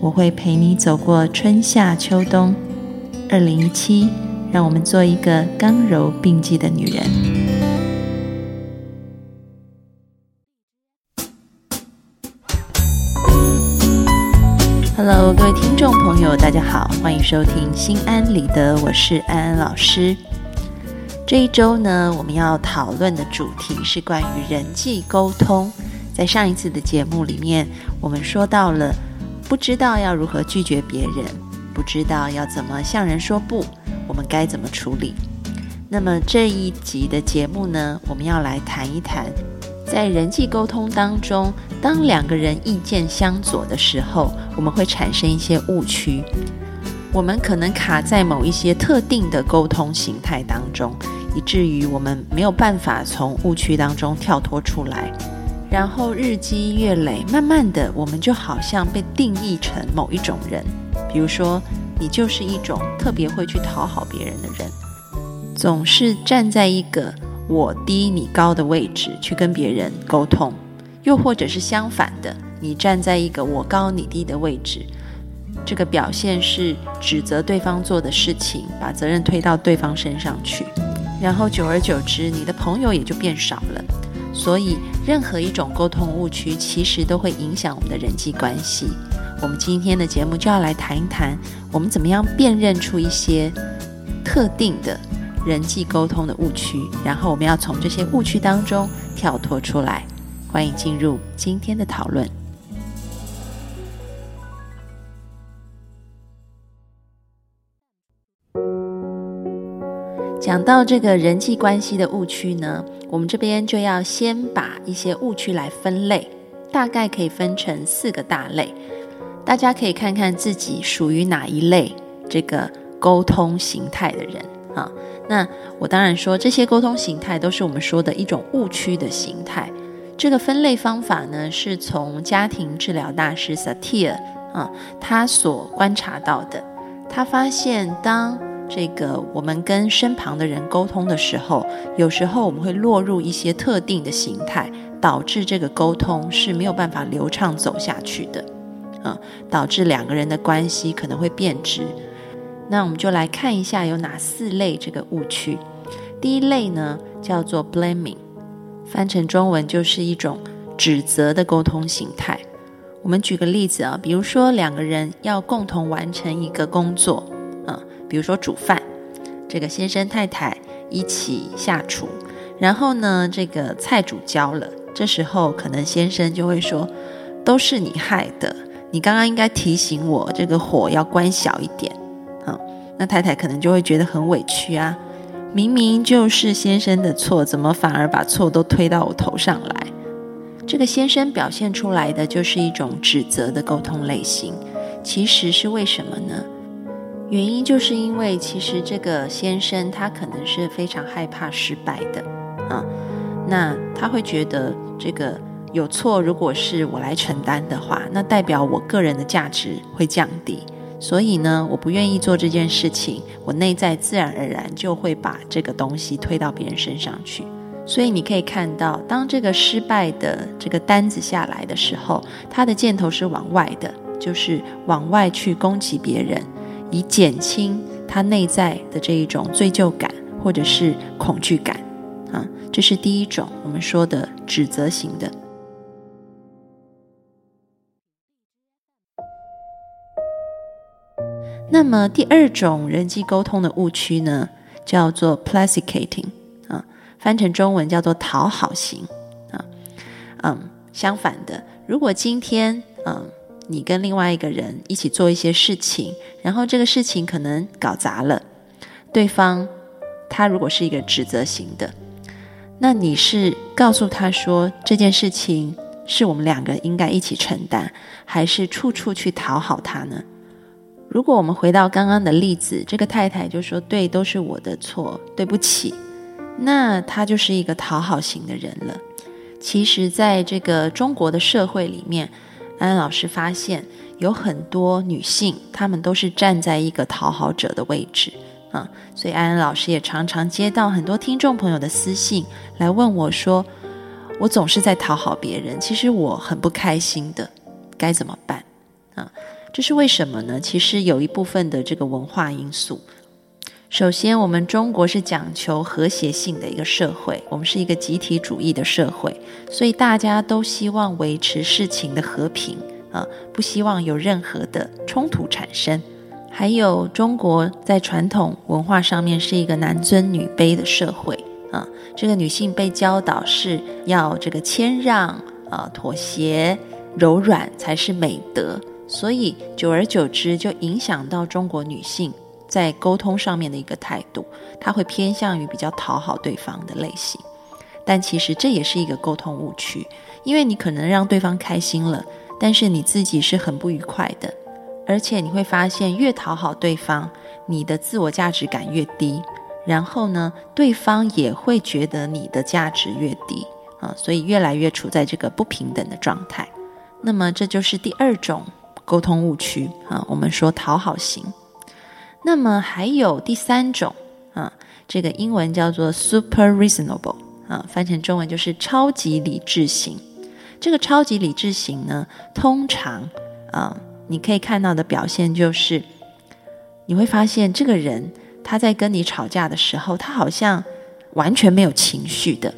我会陪你走过春夏秋冬。二零一七，让我们做一个刚柔并济的女人。Hello，各位听众朋友，大家好，欢迎收听《心安理得》，我是安安老师。这一周呢，我们要讨论的主题是关于人际沟通。在上一次的节目里面，我们说到了。不知道要如何拒绝别人，不知道要怎么向人说不，我们该怎么处理？那么这一集的节目呢，我们要来谈一谈，在人际沟通当中，当两个人意见相左的时候，我们会产生一些误区，我们可能卡在某一些特定的沟通形态当中，以至于我们没有办法从误区当中跳脱出来。然后日积月累，慢慢的，我们就好像被定义成某一种人。比如说，你就是一种特别会去讨好别人的人，总是站在一个我低你高的位置去跟别人沟通；又或者是相反的，你站在一个我高你低的位置，这个表现是指责对方做的事情，把责任推到对方身上去。然后久而久之，你的朋友也就变少了。所以，任何一种沟通误区，其实都会影响我们的人际关系。我们今天的节目就要来谈一谈，我们怎么样辨认出一些特定的人际沟通的误区，然后我们要从这些误区当中跳脱出来。欢迎进入今天的讨论。讲到这个人际关系的误区呢？我们这边就要先把一些误区来分类，大概可以分成四个大类，大家可以看看自己属于哪一类这个沟通形态的人啊。那我当然说这些沟通形态都是我们说的一种误区的形态。这个分类方法呢，是从家庭治疗大师 Satir 啊他所观察到的，他发现当这个我们跟身旁的人沟通的时候，有时候我们会落入一些特定的形态，导致这个沟通是没有办法流畅走下去的，啊，导致两个人的关系可能会变质。那我们就来看一下有哪四类这个误区。第一类呢叫做 blaming，翻成中文就是一种指责的沟通形态。我们举个例子啊，比如说两个人要共同完成一个工作。比如说煮饭，这个先生太太一起下厨，然后呢，这个菜煮焦了，这时候可能先生就会说：“都是你害的，你刚刚应该提醒我这个火要关小一点。”嗯，那太太可能就会觉得很委屈啊，明明就是先生的错，怎么反而把错都推到我头上来？这个先生表现出来的就是一种指责的沟通类型，其实是为什么呢？原因就是因为，其实这个先生他可能是非常害怕失败的啊，那他会觉得这个有错，如果是我来承担的话，那代表我个人的价值会降低，所以呢，我不愿意做这件事情，我内在自然而然就会把这个东西推到别人身上去。所以你可以看到，当这个失败的这个单子下来的时候，他的箭头是往外的，就是往外去攻击别人。以减轻他内在的这一种罪疚感或者是恐惧感，啊，这是第一种我们说的指责型的。那么第二种人际沟通的误区呢，叫做 placating，啊，翻成中文叫做讨好型，啊，嗯，相反的，如果今天，嗯。你跟另外一个人一起做一些事情，然后这个事情可能搞砸了，对方他如果是一个指责型的，那你是告诉他说这件事情是我们两个应该一起承担，还是处处去讨好他呢？如果我们回到刚刚的例子，这个太太就说：“对，都是我的错，对不起。”那她就是一个讨好型的人了。其实，在这个中国的社会里面，安安老师发现有很多女性，她们都是站在一个讨好者的位置啊。所以，安安老师也常常接到很多听众朋友的私信来问我说：“我总是在讨好别人，其实我很不开心的，该怎么办？”啊。这是为什么呢？其实有一部分的这个文化因素。首先，我们中国是讲求和谐性的一个社会，我们是一个集体主义的社会，所以大家都希望维持事情的和平啊，不希望有任何的冲突产生。还有，中国在传统文化上面是一个男尊女卑的社会啊，这个女性被教导是要这个谦让啊、妥协、柔软才是美德。所以，久而久之，就影响到中国女性在沟通上面的一个态度，他会偏向于比较讨好对方的类型。但其实这也是一个沟通误区，因为你可能让对方开心了，但是你自己是很不愉快的。而且你会发现，越讨好对方，你的自我价值感越低，然后呢，对方也会觉得你的价值越低啊，所以越来越处在这个不平等的状态。那么，这就是第二种。沟通误区啊，我们说讨好型。那么还有第三种啊，这个英文叫做 super reasonable 啊，翻成中文就是超级理智型。这个超级理智型呢，通常啊，你可以看到的表现就是，你会发现这个人他在跟你吵架的时候，他好像完全没有情绪的。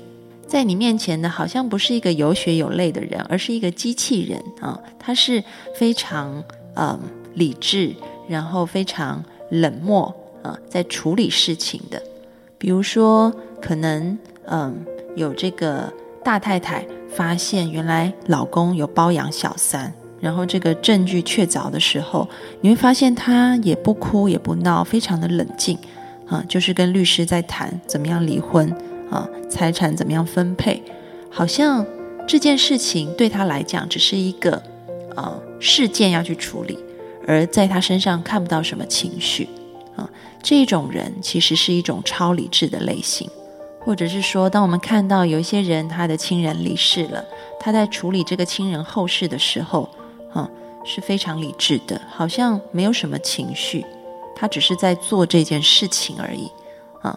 在你面前呢，好像不是一个有血有泪的人，而是一个机器人啊！他是非常嗯理智，然后非常冷漠啊，在处理事情的。比如说，可能嗯有这个大太太发现原来老公有包养小三，然后这个证据确凿的时候，你会发现她也不哭也不闹，非常的冷静啊，就是跟律师在谈怎么样离婚。啊，财产怎么样分配？好像这件事情对他来讲只是一个啊事件要去处理，而在他身上看不到什么情绪啊。这种人其实是一种超理智的类型，或者是说，当我们看到有一些人他的亲人离世了，他在处理这个亲人后事的时候，啊是非常理智的，好像没有什么情绪，他只是在做这件事情而已啊。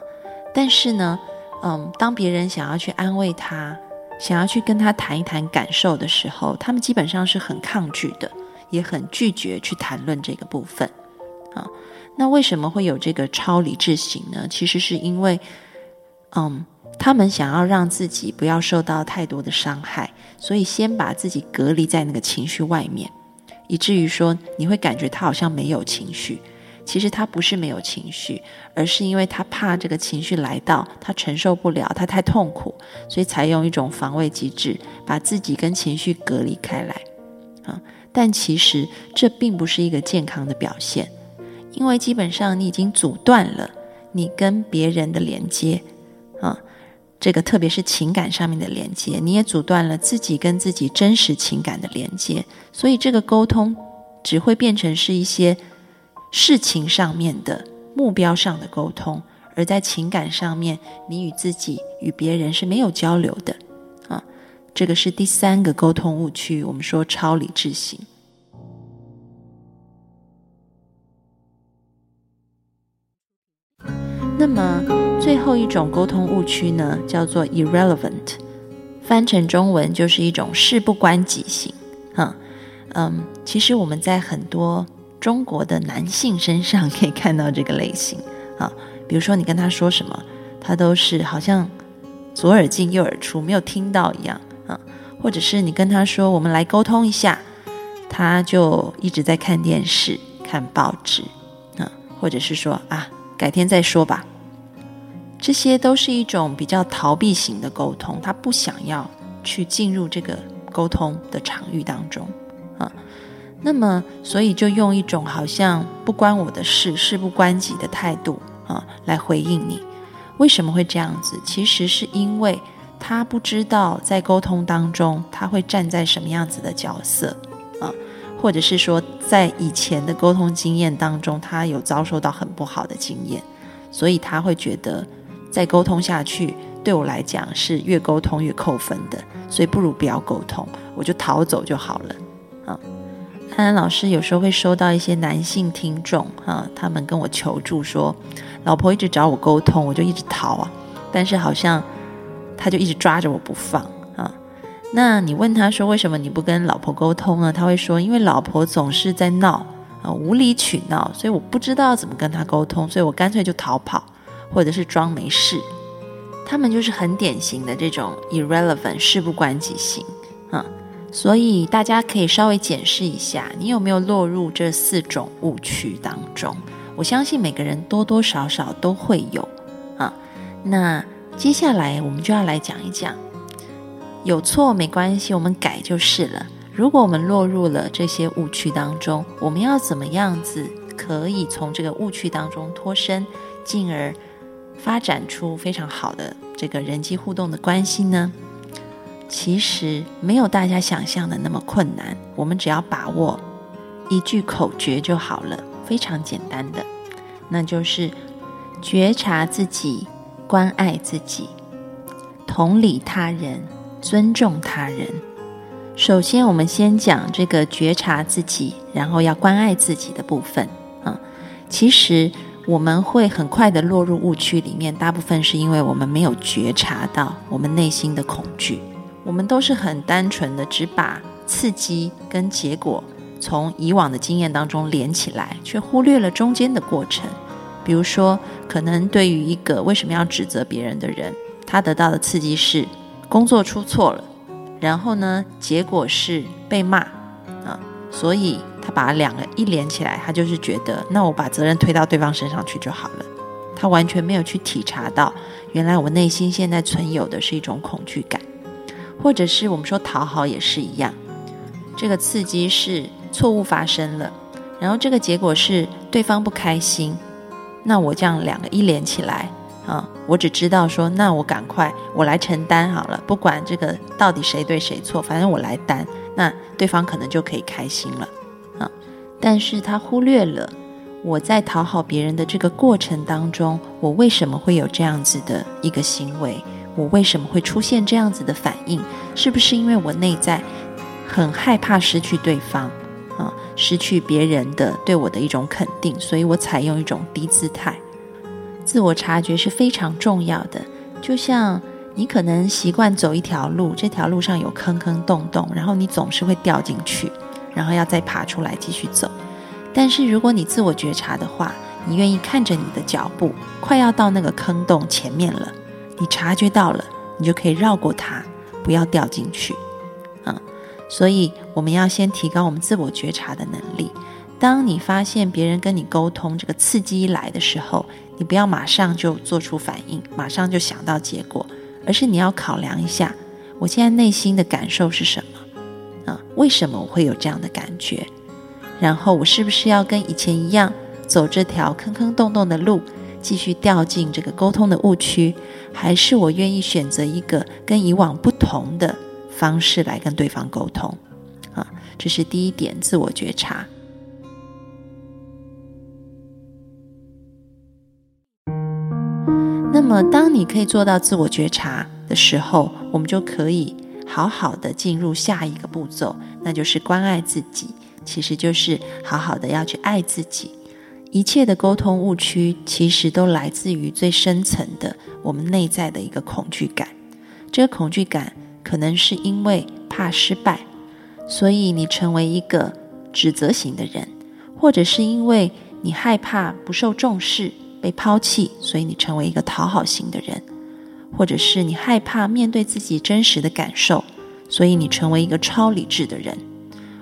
但是呢？嗯，当别人想要去安慰他，想要去跟他谈一谈感受的时候，他们基本上是很抗拒的，也很拒绝去谈论这个部分。啊，那为什么会有这个超理智型呢？其实是因为，嗯，他们想要让自己不要受到太多的伤害，所以先把自己隔离在那个情绪外面，以至于说你会感觉他好像没有情绪。其实他不是没有情绪，而是因为他怕这个情绪来到，他承受不了，他太痛苦，所以才用一种防卫机制，把自己跟情绪隔离开来。啊，但其实这并不是一个健康的表现，因为基本上你已经阻断了你跟别人的连接，啊，这个特别是情感上面的连接，你也阻断了自己跟自己真实情感的连接，所以这个沟通只会变成是一些。事情上面的目标上的沟通，而在情感上面，你与自己与别人是没有交流的。这个是第三个沟通误区，我们说超理智型。那么最后一种沟通误区呢，叫做 irrelevant，翻成中文就是一种事不关己型。啊，嗯，其实我们在很多。中国的男性身上可以看到这个类型啊，比如说你跟他说什么，他都是好像左耳进右耳出，没有听到一样，或者是你跟他说我们来沟通一下，他就一直在看电视、看报纸啊，或者是说啊改天再说吧，这些都是一种比较逃避型的沟通，他不想要去进入这个沟通的场域当中啊。那么，所以就用一种好像不关我的事、事不关己的态度啊，来回应你。为什么会这样子？其实是因为他不知道在沟通当中他会站在什么样子的角色啊，或者是说在以前的沟通经验当中，他有遭受到很不好的经验，所以他会觉得再沟通下去对我来讲是越沟通越扣分的，所以不如不要沟通，我就逃走就好了。啊，安安老师有时候会收到一些男性听众啊，他们跟我求助说，老婆一直找我沟通，我就一直逃啊，但是好像他就一直抓着我不放啊。那你问他说为什么你不跟老婆沟通呢？他会说因为老婆总是在闹啊，无理取闹，所以我不知道怎么跟他沟通，所以我干脆就逃跑，或者是装没事。他们就是很典型的这种 irrelevant 事不关己型啊，所以大家可以稍微检视一下，你有没有落入这四种误区当中？我相信每个人多多少少都会有啊。那接下来我们就要来讲一讲。有错没关系，我们改就是了。如果我们落入了这些误区当中，我们要怎么样子可以从这个误区当中脱身，进而发展出非常好的这个人际互动的关系呢？其实没有大家想象的那么困难，我们只要把握一句口诀就好了，非常简单的，那就是觉察自己，关爱自己，同理他人。尊重他人。首先，我们先讲这个觉察自己，然后要关爱自己的部分啊。其实我们会很快的落入误区里面，大部分是因为我们没有觉察到我们内心的恐惧。我们都是很单纯的，只把刺激跟结果从以往的经验当中连起来，却忽略了中间的过程。比如说，可能对于一个为什么要指责别人的人，他得到的刺激是。工作出错了，然后呢，结果是被骂啊，所以他把两个一连起来，他就是觉得，那我把责任推到对方身上去就好了。他完全没有去体察到，原来我内心现在存有的是一种恐惧感，或者是我们说讨好也是一样，这个刺激是错误发生了，然后这个结果是对方不开心，那我这样两个一连起来。啊，我只知道说，那我赶快我来承担好了，不管这个到底谁对谁错，反正我来担，那对方可能就可以开心了啊。但是他忽略了我在讨好别人的这个过程当中，我为什么会有这样子的一个行为？我为什么会出现这样子的反应？是不是因为我内在很害怕失去对方啊，失去别人的对我的一种肯定，所以我采用一种低姿态？自我察觉是非常重要的，就像你可能习惯走一条路，这条路上有坑坑洞洞，然后你总是会掉进去，然后要再爬出来继续走。但是如果你自我觉察的话，你愿意看着你的脚步快要到那个坑洞前面了，你察觉到了，你就可以绕过它，不要掉进去。所以我们要先提高我们自我觉察的能力。当你发现别人跟你沟通这个刺激一来的时候，你不要马上就做出反应，马上就想到结果，而是你要考量一下，我现在内心的感受是什么啊？为什么我会有这样的感觉？然后我是不是要跟以前一样走这条坑坑洞洞的路，继续掉进这个沟通的误区，还是我愿意选择一个跟以往不同的方式来跟对方沟通？啊，这是第一点，自我觉察。那么，当你可以做到自我觉察的时候，我们就可以好好的进入下一个步骤，那就是关爱自己。其实就是好好的要去爱自己。一切的沟通误区，其实都来自于最深层的我们内在的一个恐惧感。这个恐惧感可能是因为怕失败，所以你成为一个指责型的人，或者是因为你害怕不受重视。被抛弃，所以你成为一个讨好型的人，或者是你害怕面对自己真实的感受，所以你成为一个超理智的人，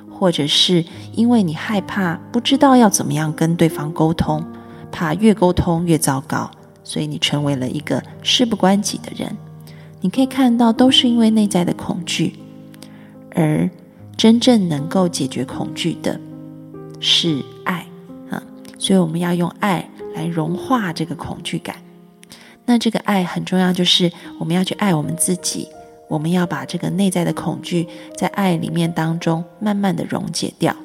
或者是因为你害怕不知道要怎么样跟对方沟通，怕越沟通越糟糕，所以你成为了一个事不关己的人。你可以看到，都是因为内在的恐惧，而真正能够解决恐惧的是爱啊！所以我们要用爱。来融化这个恐惧感，那这个爱很重要，就是我们要去爱我们自己，我们要把这个内在的恐惧在爱里面当中慢慢的溶解掉，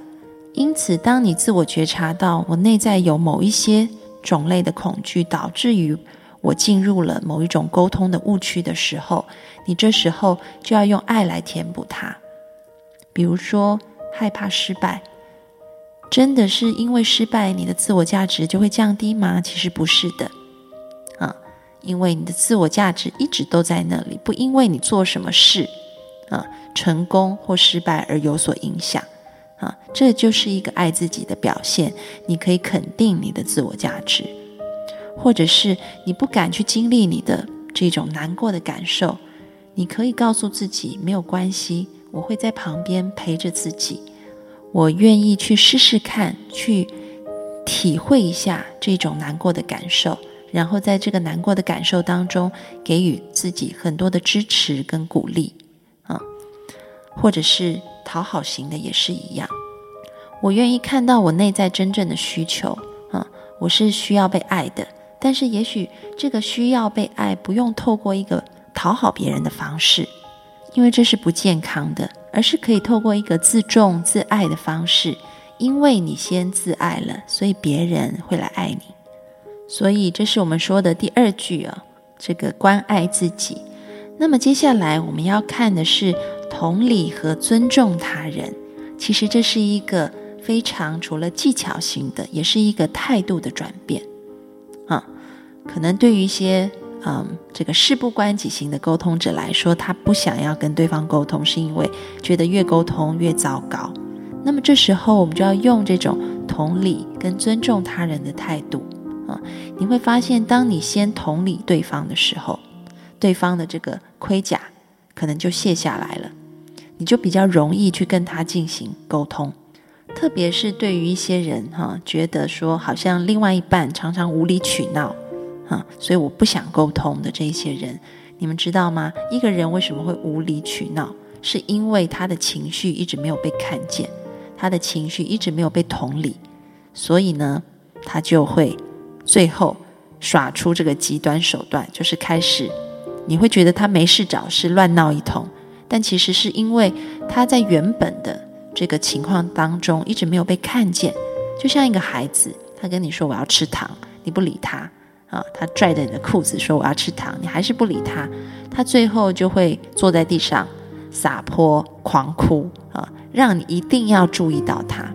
因此，当你自我觉察到我内在有某一些种类的恐惧，导致于我进入了某一种沟通的误区的时候，你这时候就要用爱来填补它。比如说，害怕失败，真的是因为失败，你的自我价值就会降低吗？其实不是的，啊，因为你的自我价值一直都在那里，不因为你做什么事，啊，成功或失败而有所影响。啊，这就是一个爱自己的表现。你可以肯定你的自我价值，或者是你不敢去经历你的这种难过的感受，你可以告诉自己没有关系，我会在旁边陪着自己。我愿意去试试看，去体会一下这种难过的感受，然后在这个难过的感受当中给予自己很多的支持跟鼓励。啊，或者是。讨好型的也是一样，我愿意看到我内在真正的需求啊，我是需要被爱的，但是也许这个需要被爱不用透过一个讨好别人的方式，因为这是不健康的，而是可以透过一个自重自爱的方式，因为你先自爱了，所以别人会来爱你，所以这是我们说的第二句啊，这个关爱自己。那么接下来我们要看的是。同理和尊重他人，其实这是一个非常除了技巧型的，也是一个态度的转变。可能对于一些嗯这个事不关己型的沟通者来说，他不想要跟对方沟通，是因为觉得越沟通越糟糕。那么这时候，我们就要用这种同理跟尊重他人的态度啊。你会发现，当你先同理对方的时候，对方的这个盔甲。可能就卸下来了，你就比较容易去跟他进行沟通。特别是对于一些人哈，觉得说好像另外一半常常无理取闹，啊，所以我不想沟通的这一些人，你们知道吗？一个人为什么会无理取闹，是因为他的情绪一直没有被看见，他的情绪一直没有被同理，所以呢，他就会最后耍出这个极端手段，就是开始。你会觉得他没事找事乱闹一通，但其实是因为他在原本的这个情况当中一直没有被看见，就像一个孩子，他跟你说我要吃糖，你不理他啊，他拽着你的裤子说我要吃糖，你还是不理他，他最后就会坐在地上撒泼狂哭啊，让你一定要注意到他，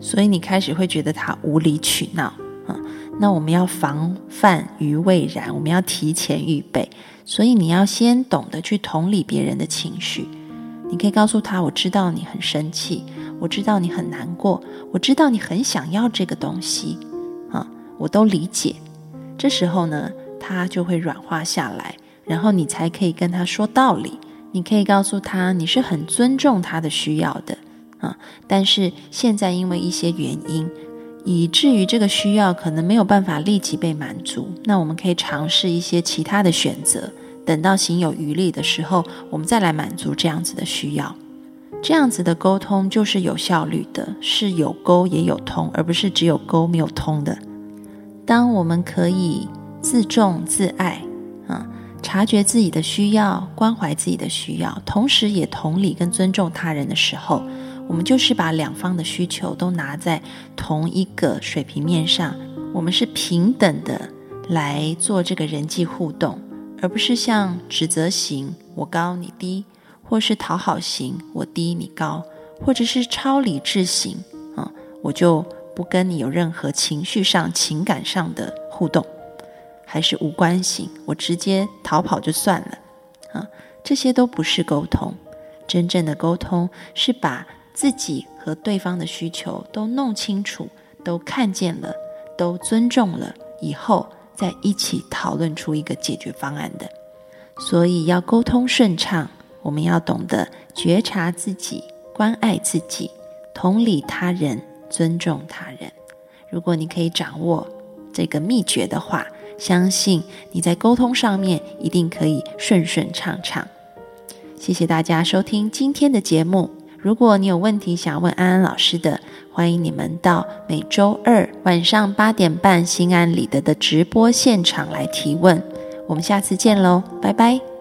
所以你开始会觉得他无理取闹啊，那我们要防范于未然，我们要提前预备。所以你要先懂得去同理别人的情绪，你可以告诉他：“我知道你很生气，我知道你很难过，我知道你很想要这个东西，啊，我都理解。”这时候呢，他就会软化下来，然后你才可以跟他说道理。你可以告诉他你是很尊重他的需要的，啊，但是现在因为一些原因，以至于这个需要可能没有办法立即被满足，那我们可以尝试一些其他的选择。等到行有余力的时候，我们再来满足这样子的需要。这样子的沟通就是有效率的，是有沟也有通，而不是只有沟没有通的。当我们可以自重自爱，啊，察觉自己的需要，关怀自己的需要，同时也同理跟尊重他人的时候，我们就是把两方的需求都拿在同一个水平面上，我们是平等的来做这个人际互动。而不是像指责型，我高你低，或是讨好型，我低你高，或者是超理智型，啊，我就不跟你有任何情绪上、情感上的互动，还是无关型，我直接逃跑就算了，啊，这些都不是沟通。真正的沟通是把自己和对方的需求都弄清楚，都看见了，都尊重了以后。再一起讨论出一个解决方案的，所以要沟通顺畅，我们要懂得觉察自己、关爱自己、同理他人、尊重他人。如果你可以掌握这个秘诀的话，相信你在沟通上面一定可以顺顺畅畅。谢谢大家收听今天的节目。如果你有问题想问安安老师的，欢迎你们到每周二晚上八点半心安理得的直播现场来提问。我们下次见喽，拜拜。